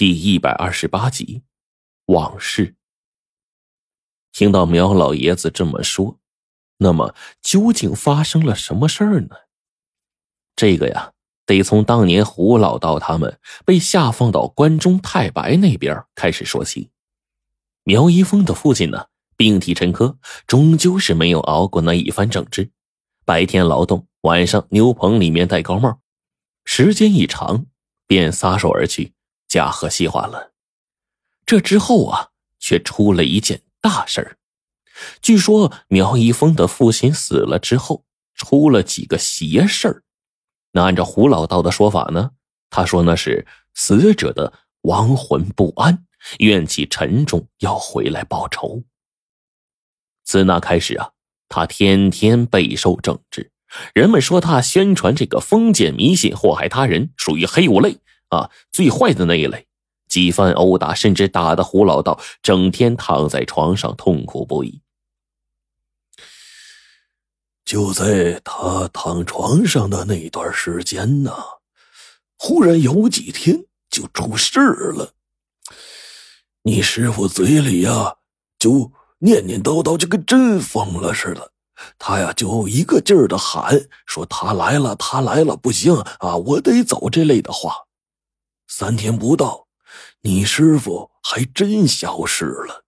第一百二十八集，往事。听到苗老爷子这么说，那么究竟发生了什么事儿呢？这个呀，得从当年胡老道他们被下放到关中太白那边开始说起。苗一峰的父亲呢，病体沉疴，终究是没有熬过那一番整治，白天劳动，晚上牛棚里面戴高帽，时间一长，便撒手而去。家和细化了，这之后啊，却出了一件大事儿。据说苗一峰的父亲死了之后，出了几个邪事儿。那按照胡老道的说法呢，他说那是死者的亡魂不安，怨气沉重，要回来报仇。自那开始啊，他天天备受整治，人们说他宣传这个封建迷信，祸害他人，属于黑五类。啊，最坏的那一类，几番殴打，甚至打得胡老道整天躺在床上痛苦不已。就在他躺床上的那段时间呢，忽然有几天就出事了。你师傅嘴里呀，就念念叨叨，就跟真疯了似的。他呀，就一个劲儿的喊说：“他来了，他来了，不行啊，我得走。”这类的话。三天不到，你师傅还真消失了。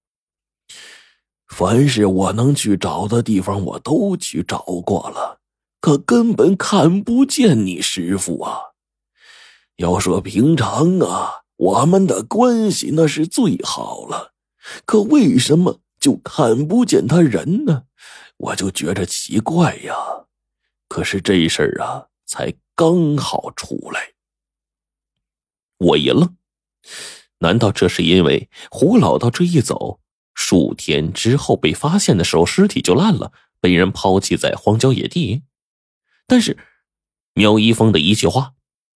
凡是我能去找的地方，我都去找过了，可根本看不见你师傅啊。要说平常啊，我们的关系那是最好了，可为什么就看不见他人呢？我就觉着奇怪呀。可是这事儿啊，才刚好出来。我一愣，难道这是因为胡老道这一走，数天之后被发现的时候尸体就烂了，被人抛弃在荒郊野地？但是苗一峰的一句话，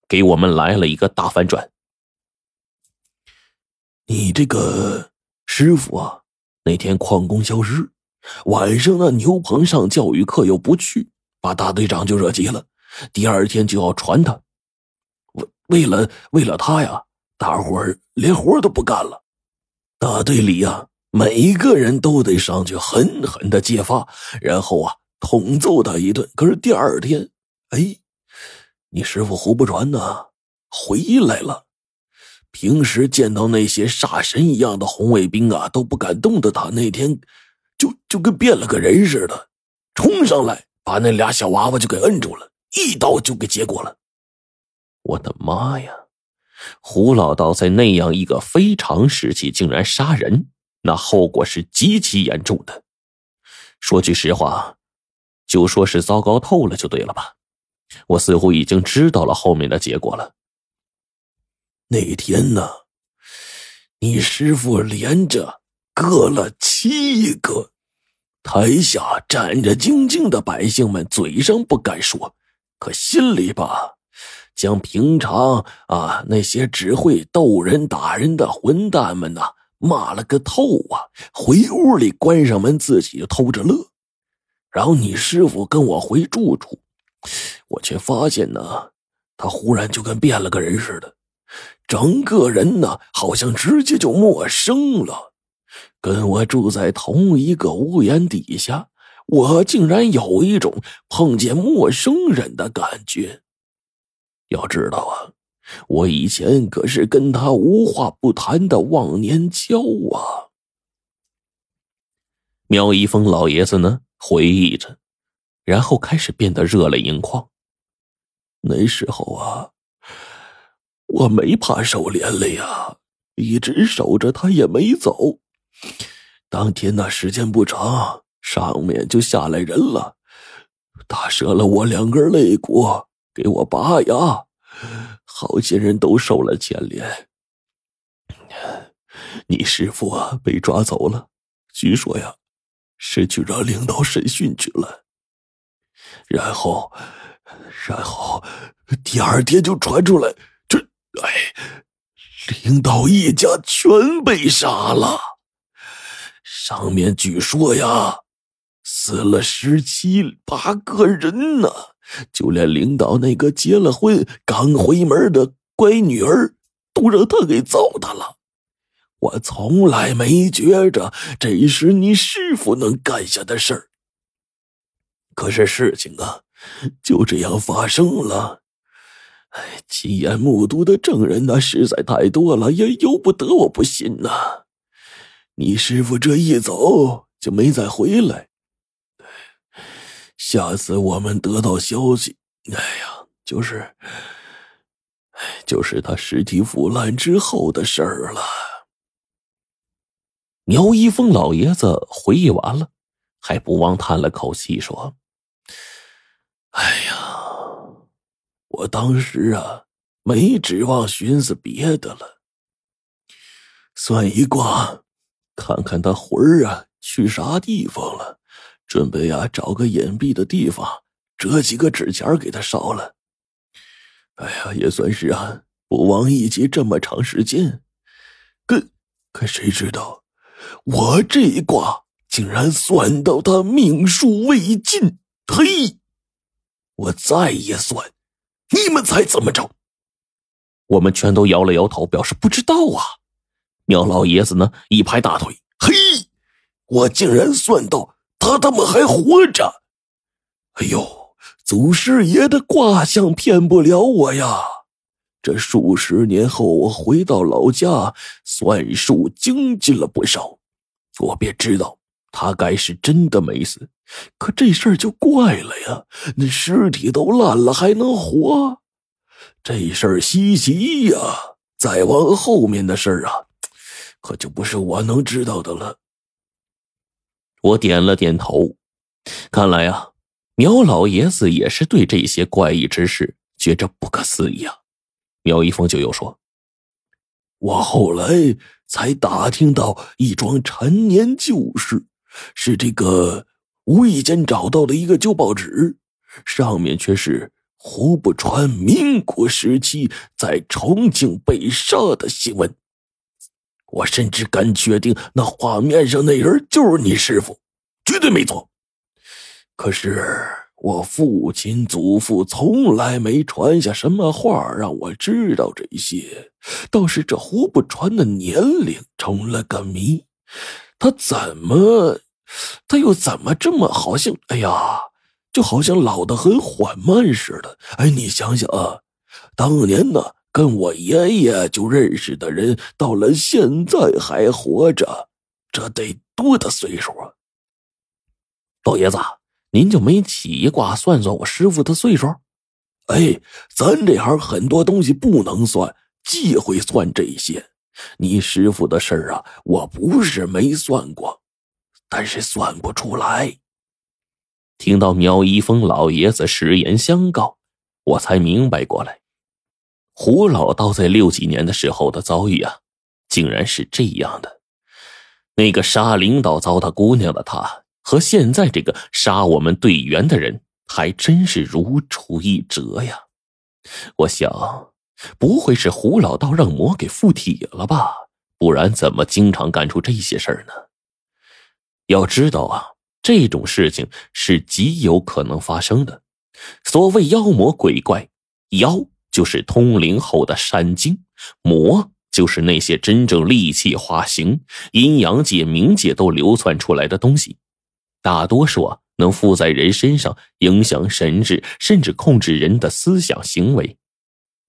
给我们来了一个大反转。你这个师傅啊，那天旷工消失，晚上那牛棚上教育课又不去，把大队长就惹急了，第二天就要传他。为了为了他呀，大伙儿连活都不干了。大队里呀，每一个人都得上去狠狠的揭发，然后啊，痛揍他一顿。可是第二天，哎，你师傅胡不传呢，回来了。平时见到那些煞神一样的红卫兵啊，都不敢动的他，那天就就跟变了个人似的，冲上来把那俩小娃娃就给摁住了，一刀就给结果了。我的妈呀！胡老道在那样一个非常时期竟然杀人，那后果是极其严重的。说句实话，就说是糟糕透了就对了吧？我似乎已经知道了后面的结果了。那天呢，你师傅连着割了七个，台下战战兢兢的百姓们嘴上不敢说，可心里吧。将平常啊那些只会逗人打人的混蛋们呐骂了个透啊！回屋里关上门，自己偷着乐。然后你师傅跟我回住处，我却发现呢，他忽然就跟变了个人似的，整个人呢好像直接就陌生了。跟我住在同一个屋檐底下，我竟然有一种碰见陌生人的感觉。要知道啊，我以前可是跟他无话不谈的忘年交啊。苗一峰老爷子呢，回忆着，然后开始变得热泪盈眶。那时候啊，我没怕受连累呀，一直守着他也没走。当天那时间不长，上面就下来人了，打折了我两根肋骨。给我拔牙，好些人都受了牵连。你师傅啊，被抓走了，据说呀，是去让领导审讯去了。然后，然后第二天就传出来，这哎，领导一家全被杀了。上面据说呀，死了十七八个人呢。就连领导那个结了婚刚回门的乖女儿都让他给糟蹋了。我从来没觉着这是你师傅能干下的事儿。可是事情啊，就这样发生了。哎，亲眼目睹的证人那实在太多了，也由不得我不信呐。你师傅这一走就没再回来。下次我们得到消息，哎呀，就是，哎，就是他尸体腐烂之后的事儿了。苗一峰老爷子回忆完了，还不忘叹了口气说：“哎呀，我当时啊，没指望寻思别的了，算一卦，看看他魂儿啊去啥地方了。”准备呀，找个隐蔽的地方，折几个纸钱给他烧了。哎呀，也算是啊，不枉一起这么长时间。可可谁知道，我这一卦竟然算到他命数未尽。嘿，我再一算，你们猜怎么着？我们全都摇了摇头，表示不知道啊。苗老爷子呢，一拍大腿，嘿，我竟然算到。他他妈还活着！哎呦，祖师爷的卦象骗不了我呀！这数十年后，我回到老家，算术精进了不少，我便知道他该是真的没死。可这事儿就怪了呀，那尸体都烂了还能活？这事儿稀奇呀！再往后面的事儿啊，可就不是我能知道的了。我点了点头，看来啊，苗老爷子也是对这些怪异之事觉着不可思议啊。苗一峰就又说：“我后来才打听到一桩陈年旧事，是这个无意间找到的一个旧报纸，上面却是胡不传民国时期在重庆被杀的新闻。”我甚至敢确定，那画面上那人就是你师傅，绝对没错。可是我父亲、祖父从来没传下什么话让我知道这些，倒是这胡不传的年龄成了个谜。他怎么，他又怎么这么好像？哎呀，就好像老得很缓慢似的。哎，你想想啊，当年呢？跟我爷爷就认识的人，到了现在还活着，这得多大岁数啊？老爷子，您就没起一卦算算我师傅的岁数？哎，咱这行很多东西不能算，忌讳算这些。你师傅的事儿啊，我不是没算过，但是算不出来。听到苗一峰老爷子实言相告，我才明白过来。胡老道在六几年的时候的遭遇啊，竟然是这样的。那个杀领导糟蹋姑娘的他，和现在这个杀我们队员的人，还真是如出一辙呀。我想，不会是胡老道让魔给附体了吧？不然怎么经常干出这些事儿呢？要知道啊，这种事情是极有可能发生的。所谓妖魔鬼怪，妖。就是通灵后的山精，魔就是那些真正利器化形、阴阳界、冥界都流窜出来的东西，大多数啊能附在人身上，影响神智，甚至控制人的思想行为。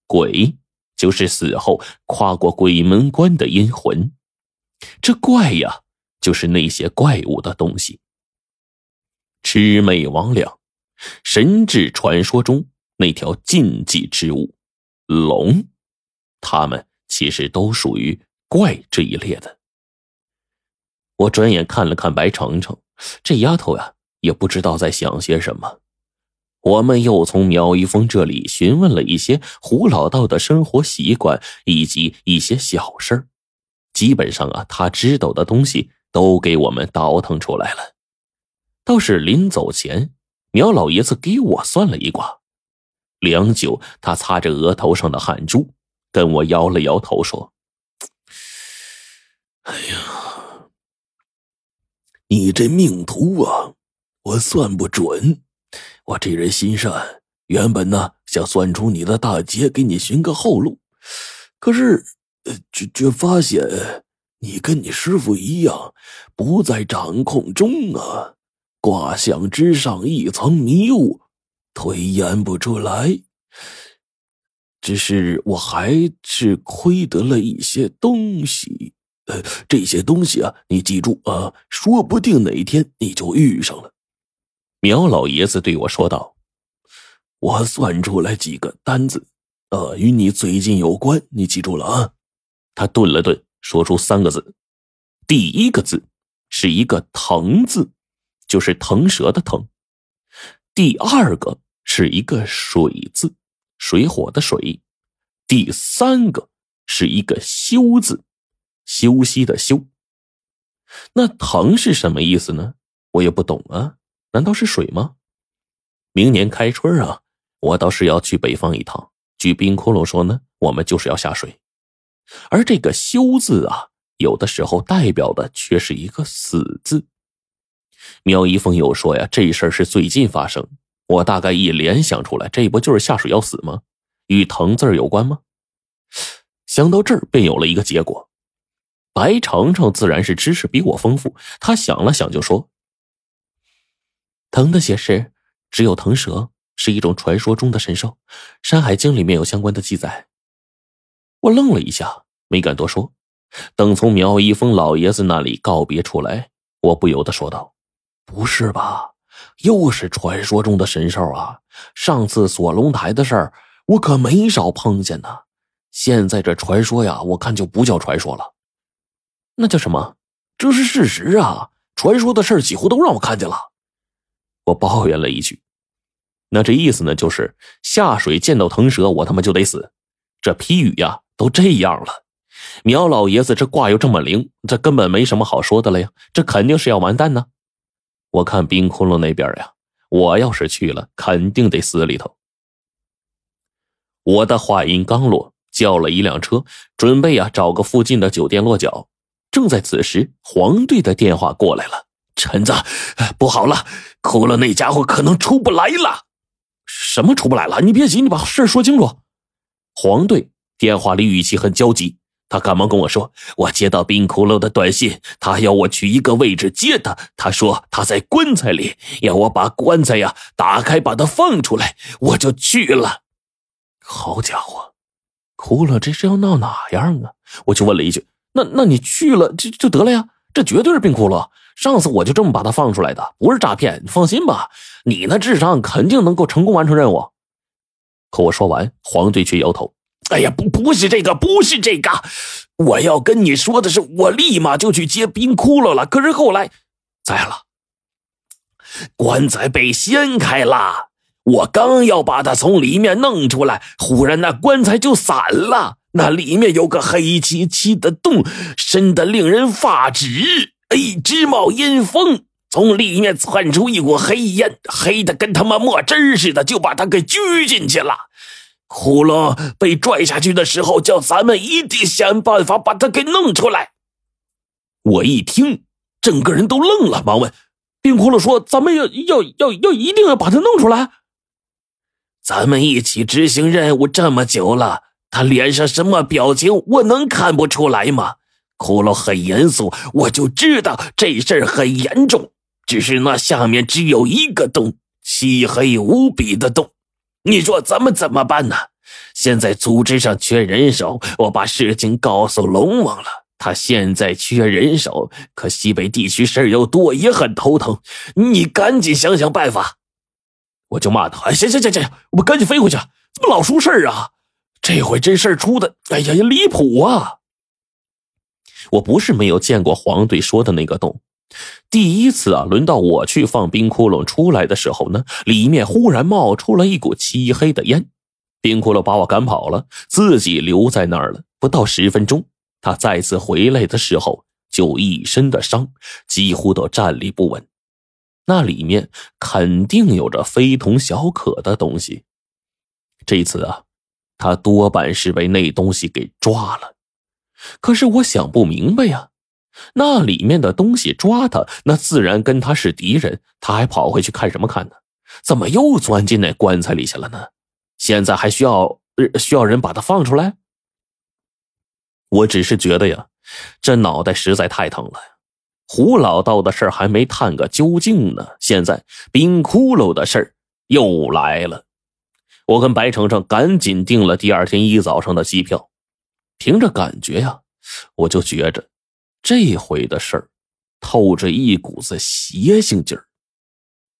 鬼就是死后跨过鬼门关的阴魂，这怪呀，就是那些怪物的东西。魑魅魍魉，神智传说中那条禁忌之物。龙，他们其实都属于怪这一列的。我转眼看了看白程程，这丫头呀，也不知道在想些什么。我们又从苗一峰这里询问了一些胡老道的生活习惯以及一些小事基本上啊，他知道的东西都给我们倒腾出来了。倒是临走前，苗老爷子给我算了一卦。良久，他擦着额头上的汗珠，跟我摇了摇头，说：“哎呀，你这命途啊，我算不准。我这人心善，原本呢想算出你的大劫，给你寻个后路。可是却却发现你跟你师傅一样，不在掌控中啊。卦象之上一层迷雾，推演不出来。只是我还是亏得了一些东西。呃，这些东西啊，你记住啊，说不定哪天你就遇上了。苗老爷子对我说道：“我算出来几个单子，呃，与你最近有关，你记住了啊。”他顿了顿，说出三个字：“第一个字是一个腾字，就是腾蛇的腾；第二个是一个水字，水火的水；第三个是一个休字，休息的休。那腾是什么意思呢？我也不懂啊。”难道是水吗？明年开春啊，我倒是要去北方一趟。据冰窟窿说呢，我们就是要下水。而这个“休”字啊，有的时候代表的却是一个“死”字。苗一峰又说呀，这事儿是最近发生。我大概一联想出来，这不就是下水要死吗？与“疼”字有关吗？想到这儿，便有了一个结果。白程程自然是知识比我丰富，他想了想就说。腾的解释只有腾蛇是一种传说中的神兽，《山海经》里面有相关的记载。我愣了一下，没敢多说。等从苗一峰老爷子那里告别出来，我不由得说道：“不是吧？又是传说中的神兽啊！上次锁龙台的事儿，我可没少碰见呢。现在这传说呀，我看就不叫传说了，那叫什么？这是事实啊！传说的事儿几乎都让我看见了。”我抱怨了一句：“那这意思呢，就是下水见到腾蛇，我他妈就得死。这批语呀，都这样了。苗老爷子这卦又这么灵，这根本没什么好说的了呀。这肯定是要完蛋呢。我看冰窟窿那边呀，我要是去了，肯定得死里头。”我的话音刚落，叫了一辆车，准备啊找个附近的酒店落脚。正在此时，黄队的电话过来了。陈子，不好了，哭了那家伙可能出不来了。什么出不来了？你别急，你把事说清楚。黄队电话里语气很焦急，他赶忙跟我说：“我接到冰窟窿的短信，他要我去一个位置接他。他说他在棺材里，要我把棺材呀打开，把他放出来。我就去了。好家伙，哭了，这是要闹哪样啊？我就问了一句：那那你去了就就得了呀？这绝对是冰窟窿。”上次我就这么把他放出来的，不是诈骗，你放心吧，你那智商肯定能够成功完成任务。可我说完，黄队却摇头：“哎呀，不，不是这个，不是这个，我要跟你说的是，我立马就去接冰窟窿了。可是后来，咋样了？棺材被掀开了，我刚要把它从里面弄出来，忽然那棺材就散了，那里面有个黑漆漆的洞，深的令人发指。”哎，直冒阴风，从里面窜出一股黑烟，黑的跟他妈墨汁似的，就把他给拘进去了。窟窿被拽下去的时候，叫咱们一定想办法把他给弄出来。我一听，整个人都愣了，忙问：“冰窟窿说，咱们要要要要一定要把他弄出来？咱们一起执行任务这么久了，他脸上什么表情，我能看不出来吗？”骷髅很严肃，我就知道这事儿很严重。只是那下面只有一个洞，漆黑无比的洞。你说咱们怎么办呢？现在组织上缺人手，我把事情告诉龙王了。他现在缺人手，可西北地区事儿又多，也很头疼。你赶紧想想办法。我就骂他：“哎，行行行行，我们赶紧飞回去。怎么老出事儿啊？这回这事儿出的，哎呀呀，离谱啊！”我不是没有见过黄队说的那个洞，第一次啊，轮到我去放冰窟窿出来的时候呢，里面忽然冒出了一股漆黑的烟，冰窟窿把我赶跑了，自己留在那儿了。不到十分钟，他再次回来的时候，就一身的伤，几乎都站立不稳。那里面肯定有着非同小可的东西。这次啊，他多半是被那东西给抓了。可是我想不明白呀，那里面的东西抓他，那自然跟他是敌人，他还跑回去看什么看呢？怎么又钻进那棺材里去了呢？现在还需要需要人把他放出来？我只是觉得呀，这脑袋实在太疼了。胡老道的事还没探个究竟呢，现在冰窟窿的事又来了。我跟白程程赶紧订了第二天一早上的机票。凭着感觉呀，我就觉着这回的事儿透着一股子邪性劲儿。